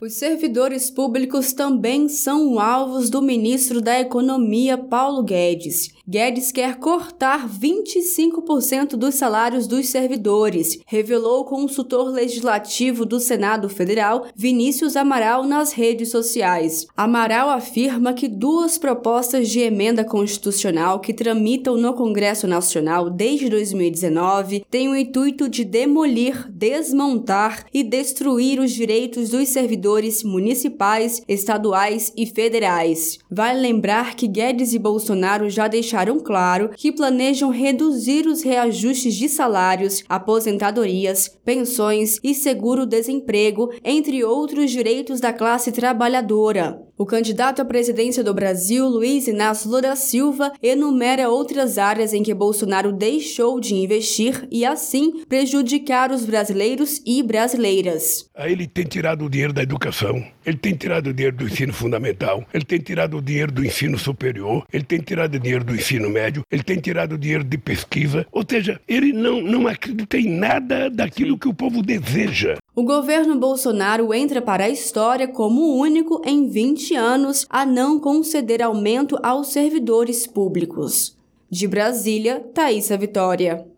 Os servidores públicos também são alvos do ministro da Economia, Paulo Guedes. Guedes quer cortar 25% dos salários dos servidores, revelou o consultor legislativo do Senado Federal, Vinícius Amaral, nas redes sociais. Amaral afirma que duas propostas de emenda constitucional que tramitam no Congresso Nacional desde 2019 têm o intuito de demolir, desmontar e destruir os direitos dos servidores servidores municipais, estaduais e federais. Vale lembrar que Guedes e Bolsonaro já deixaram claro que planejam reduzir os reajustes de salários, aposentadorias, pensões e seguro-desemprego, entre outros direitos da classe trabalhadora. O candidato à presidência do Brasil, Luiz Inácio Lula Silva, enumera outras áreas em que Bolsonaro deixou de investir e, assim, prejudicar os brasileiros e brasileiras. Ele tem tirado o dinheiro da educação, ele tem tirado o dinheiro do ensino fundamental, ele tem tirado o dinheiro do ensino superior, ele tem tirado o dinheiro do ensino médio, ele tem tirado o dinheiro de pesquisa. Ou seja, ele não, não acredita em nada daquilo que o povo deseja. O governo Bolsonaro entra para a história como o único em 20 anos a não conceder aumento aos servidores públicos. De Brasília, Thaisa Vitória.